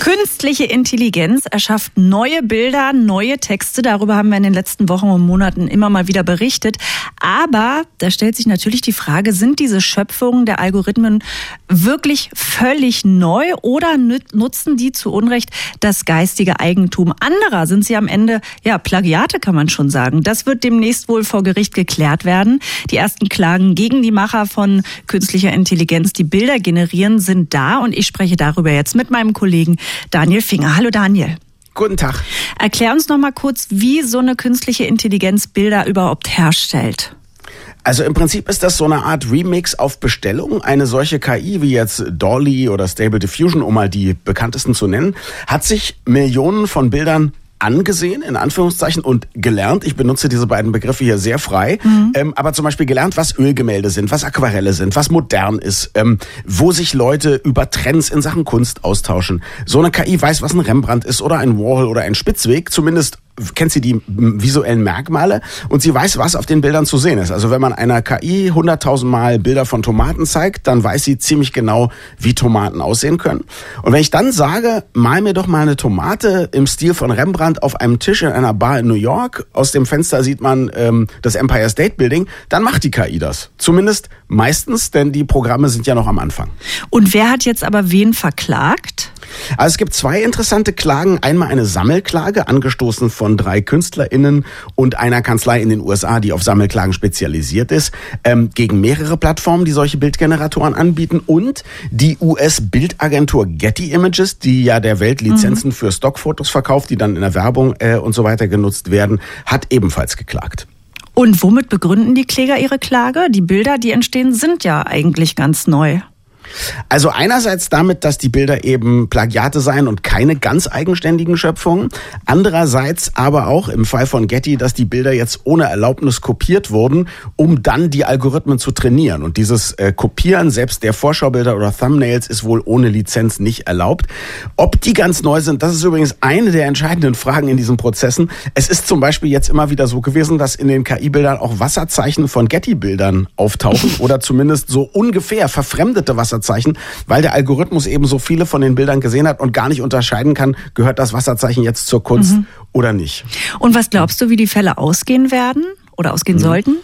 Künstliche Intelligenz erschafft neue Bilder, neue Texte. Darüber haben wir in den letzten Wochen und Monaten immer mal wieder berichtet. Aber da stellt sich natürlich die Frage, sind diese Schöpfungen der Algorithmen wirklich völlig neu oder nutzen die zu Unrecht das geistige Eigentum anderer? Sind sie am Ende, ja, Plagiate kann man schon sagen. Das wird demnächst wohl vor Gericht geklärt werden. Die ersten Klagen gegen die Macher von künstlicher Intelligenz, die Bilder generieren, sind da und ich spreche darüber jetzt mit meinem Kollegen Daniel Finger. Hallo Daniel. Guten Tag. Erklär uns noch mal kurz, wie so eine künstliche Intelligenz Bilder überhaupt herstellt. Also im Prinzip ist das so eine Art Remix auf Bestellung. Eine solche KI wie jetzt Dolly oder Stable Diffusion, um mal die bekanntesten zu nennen, hat sich Millionen von Bildern angesehen, in Anführungszeichen, und gelernt. Ich benutze diese beiden Begriffe hier sehr frei. Mhm. Ähm, aber zum Beispiel gelernt, was Ölgemälde sind, was Aquarelle sind, was modern ist, ähm, wo sich Leute über Trends in Sachen Kunst austauschen. So eine KI weiß, was ein Rembrandt ist oder ein Warhol oder ein Spitzweg, zumindest kennt sie die visuellen Merkmale und sie weiß, was auf den Bildern zu sehen ist. Also wenn man einer KI 100.000 Mal Bilder von Tomaten zeigt, dann weiß sie ziemlich genau, wie Tomaten aussehen können. Und wenn ich dann sage, mal mir doch mal eine Tomate im Stil von Rembrandt auf einem Tisch in einer Bar in New York, aus dem Fenster sieht man ähm, das Empire State Building, dann macht die KI das. Zumindest meistens, denn die Programme sind ja noch am Anfang. Und wer hat jetzt aber wen verklagt? Also es gibt zwei interessante Klagen. Einmal eine Sammelklage, angestoßen von drei KünstlerInnen und einer Kanzlei in den USA, die auf Sammelklagen spezialisiert ist, ähm, gegen mehrere Plattformen, die solche Bildgeneratoren anbieten und die US-Bildagentur Getty Images, die ja der Welt Lizenzen mhm. für Stockfotos verkauft, die dann in der Werbung äh, und so weiter genutzt werden, hat ebenfalls geklagt. Und womit begründen die Kläger ihre Klage? Die Bilder, die entstehen, sind ja eigentlich ganz neu. Also einerseits damit, dass die Bilder eben Plagiate seien und keine ganz eigenständigen Schöpfungen. Andererseits aber auch im Fall von Getty, dass die Bilder jetzt ohne Erlaubnis kopiert wurden, um dann die Algorithmen zu trainieren. Und dieses äh, Kopieren selbst der Vorschaubilder oder Thumbnails ist wohl ohne Lizenz nicht erlaubt. Ob die ganz neu sind, das ist übrigens eine der entscheidenden Fragen in diesen Prozessen. Es ist zum Beispiel jetzt immer wieder so gewesen, dass in den KI-Bildern auch Wasserzeichen von Getty-Bildern auftauchen oder zumindest so ungefähr verfremdete Wasserzeichen Wasserzeichen, weil der Algorithmus eben so viele von den Bildern gesehen hat und gar nicht unterscheiden kann, gehört das Wasserzeichen jetzt zur Kunst mhm. oder nicht. Und was glaubst du, wie die Fälle ausgehen werden oder ausgehen mhm. sollten?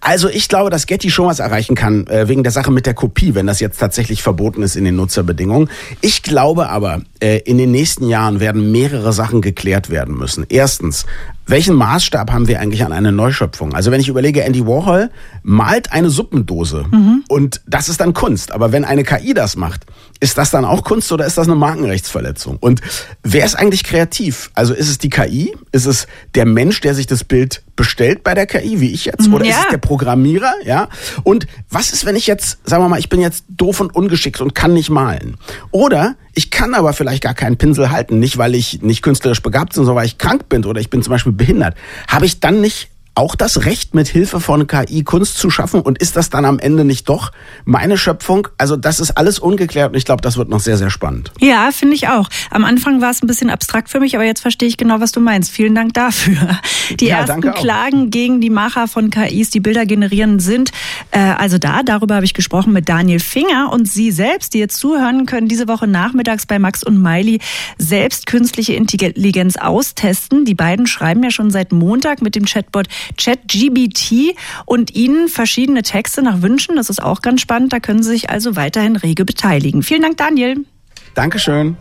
Also ich glaube, dass Getty schon was erreichen kann, äh, wegen der Sache mit der Kopie, wenn das jetzt tatsächlich verboten ist in den Nutzerbedingungen. Ich glaube aber, äh, in den nächsten Jahren werden mehrere Sachen geklärt werden müssen. Erstens, welchen Maßstab haben wir eigentlich an eine Neuschöpfung? Also wenn ich überlege, Andy Warhol malt eine Suppendose mhm. und das ist dann Kunst. Aber wenn eine KI das macht, ist das dann auch Kunst oder ist das eine Markenrechtsverletzung? Und wer ist eigentlich kreativ? Also ist es die KI? Ist es der Mensch, der sich das Bild bestellt bei der KI, wie ich jetzt? Oder ja. ist es der Programmierer? Ja. Und was ist, wenn ich jetzt, sagen wir mal, ich bin jetzt doof und ungeschickt und kann nicht malen? Oder ich kann aber vielleicht gar keinen Pinsel halten, nicht weil ich nicht künstlerisch begabt bin, sondern weil ich krank bin oder ich bin zum Beispiel behindert. Habe ich dann nicht auch das Recht, mit Hilfe von KI Kunst zu schaffen? Und ist das dann am Ende nicht doch meine Schöpfung? Also das ist alles ungeklärt und ich glaube, das wird noch sehr, sehr spannend. Ja, finde ich auch. Am Anfang war es ein bisschen abstrakt für mich, aber jetzt verstehe ich genau, was du meinst. Vielen Dank dafür. Die ja, ersten Klagen gegen die Macher von KIs, die Bilder generieren, sind äh, also da. Darüber habe ich gesprochen mit Daniel Finger und Sie selbst, die jetzt zuhören, können diese Woche nachmittags bei Max und Miley selbst künstliche Intelligenz austesten. Die beiden schreiben ja schon seit Montag mit dem Chatbot ChatGBT und Ihnen verschiedene Texte nach Wünschen. Das ist auch ganz spannend. Da können Sie sich also weiterhin rege beteiligen. Vielen Dank, Daniel. Dankeschön.